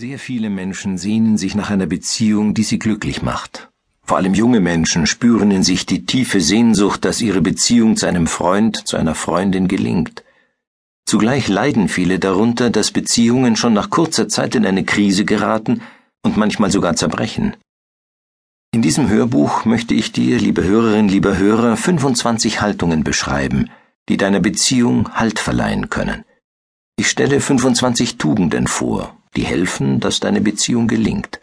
Sehr viele Menschen sehnen sich nach einer Beziehung, die sie glücklich macht. Vor allem junge Menschen spüren in sich die tiefe Sehnsucht, dass ihre Beziehung zu einem Freund, zu einer Freundin gelingt. Zugleich leiden viele darunter, dass Beziehungen schon nach kurzer Zeit in eine Krise geraten und manchmal sogar zerbrechen. In diesem Hörbuch möchte ich dir, liebe Hörerin, lieber Hörer, 25 Haltungen beschreiben, die deiner Beziehung Halt verleihen können. Ich stelle 25 Tugenden vor, die helfen, dass deine Beziehung gelingt.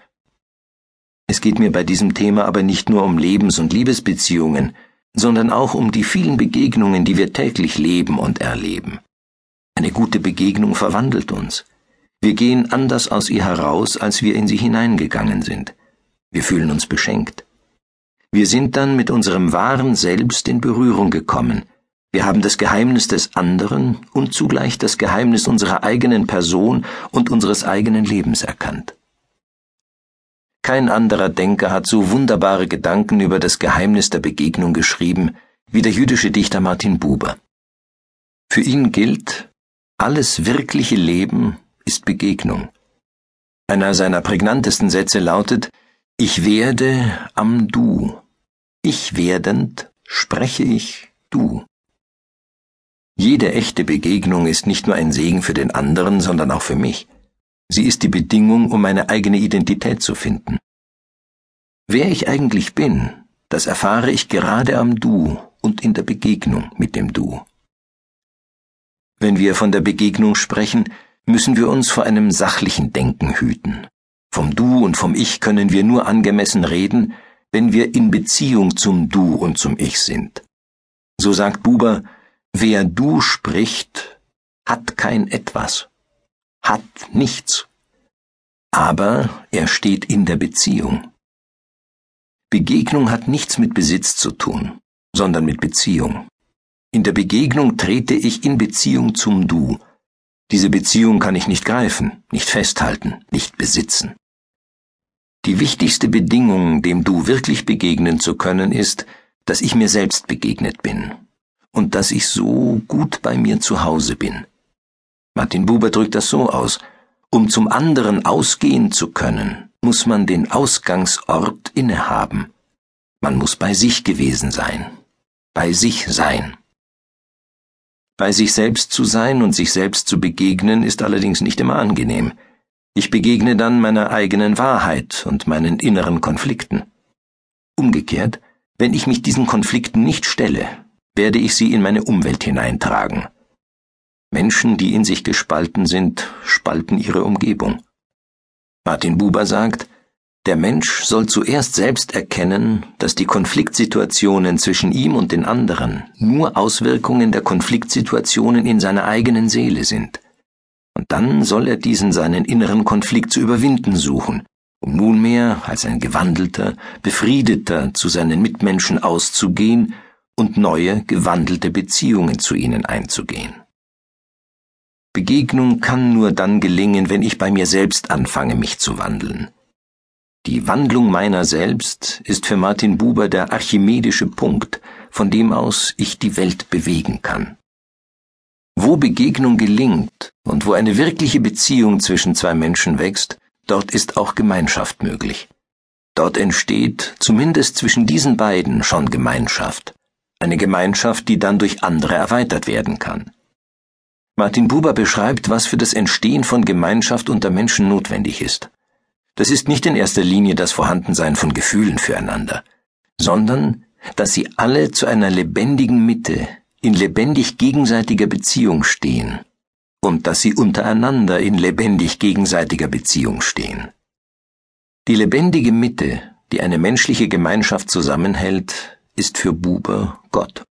Es geht mir bei diesem Thema aber nicht nur um Lebens- und Liebesbeziehungen, sondern auch um die vielen Begegnungen, die wir täglich leben und erleben. Eine gute Begegnung verwandelt uns. Wir gehen anders aus ihr heraus, als wir in sie hineingegangen sind. Wir fühlen uns beschenkt. Wir sind dann mit unserem wahren Selbst in Berührung gekommen, wir haben das Geheimnis des anderen und zugleich das Geheimnis unserer eigenen Person und unseres eigenen Lebens erkannt. Kein anderer Denker hat so wunderbare Gedanken über das Geheimnis der Begegnung geschrieben wie der jüdische Dichter Martin Buber. Für ihn gilt, alles wirkliche Leben ist Begegnung. Einer seiner prägnantesten Sätze lautet, ich werde am Du. Ich werdend spreche ich Du. Jede echte Begegnung ist nicht nur ein Segen für den anderen, sondern auch für mich. Sie ist die Bedingung, um meine eigene Identität zu finden. Wer ich eigentlich bin, das erfahre ich gerade am Du und in der Begegnung mit dem Du. Wenn wir von der Begegnung sprechen, müssen wir uns vor einem sachlichen Denken hüten. Vom Du und vom Ich können wir nur angemessen reden, wenn wir in Beziehung zum Du und zum Ich sind. So sagt Buber, Wer du spricht, hat kein etwas, hat nichts, aber er steht in der Beziehung. Begegnung hat nichts mit Besitz zu tun, sondern mit Beziehung. In der Begegnung trete ich in Beziehung zum Du. Diese Beziehung kann ich nicht greifen, nicht festhalten, nicht besitzen. Die wichtigste Bedingung, dem Du wirklich begegnen zu können, ist, dass ich mir selbst begegnet bin und dass ich so gut bei mir zu Hause bin. Martin Buber drückt das so aus. Um zum anderen ausgehen zu können, muss man den Ausgangsort innehaben. Man muss bei sich gewesen sein. Bei sich sein. Bei sich selbst zu sein und sich selbst zu begegnen ist allerdings nicht immer angenehm. Ich begegne dann meiner eigenen Wahrheit und meinen inneren Konflikten. Umgekehrt, wenn ich mich diesen Konflikten nicht stelle, werde ich sie in meine Umwelt hineintragen. Menschen, die in sich gespalten sind, spalten ihre Umgebung. Martin Buber sagt, der Mensch soll zuerst selbst erkennen, dass die Konfliktsituationen zwischen ihm und den anderen nur Auswirkungen der Konfliktsituationen in seiner eigenen Seele sind. Und dann soll er diesen seinen inneren Konflikt zu überwinden suchen, um nunmehr als ein gewandelter, befriedeter zu seinen Mitmenschen auszugehen und neue, gewandelte Beziehungen zu ihnen einzugehen. Begegnung kann nur dann gelingen, wenn ich bei mir selbst anfange, mich zu wandeln. Die Wandlung meiner selbst ist für Martin Buber der archimedische Punkt, von dem aus ich die Welt bewegen kann. Wo Begegnung gelingt und wo eine wirkliche Beziehung zwischen zwei Menschen wächst, dort ist auch Gemeinschaft möglich. Dort entsteht, zumindest zwischen diesen beiden, schon Gemeinschaft eine Gemeinschaft, die dann durch andere erweitert werden kann. Martin Buber beschreibt, was für das Entstehen von Gemeinschaft unter Menschen notwendig ist. Das ist nicht in erster Linie das Vorhandensein von Gefühlen füreinander, sondern dass sie alle zu einer lebendigen Mitte in lebendig gegenseitiger Beziehung stehen und dass sie untereinander in lebendig gegenseitiger Beziehung stehen. Die lebendige Mitte, die eine menschliche Gemeinschaft zusammenhält, ist für Buber Gott.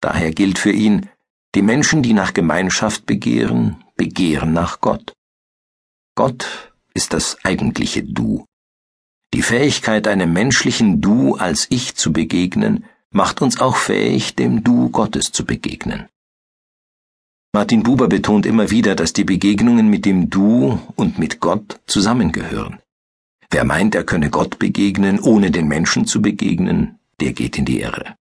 Daher gilt für ihn, die Menschen, die nach Gemeinschaft begehren, begehren nach Gott. Gott ist das eigentliche Du. Die Fähigkeit, einem menschlichen Du als Ich zu begegnen, macht uns auch fähig, dem Du Gottes zu begegnen. Martin Buber betont immer wieder, dass die Begegnungen mit dem Du und mit Gott zusammengehören. Wer meint, er könne Gott begegnen, ohne den Menschen zu begegnen, der geht in die Irre.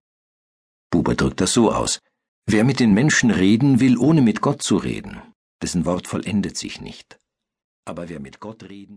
Buber drückt das so aus. Wer mit den Menschen reden will, ohne mit Gott zu reden, dessen Wort vollendet sich nicht. Aber wer mit Gott reden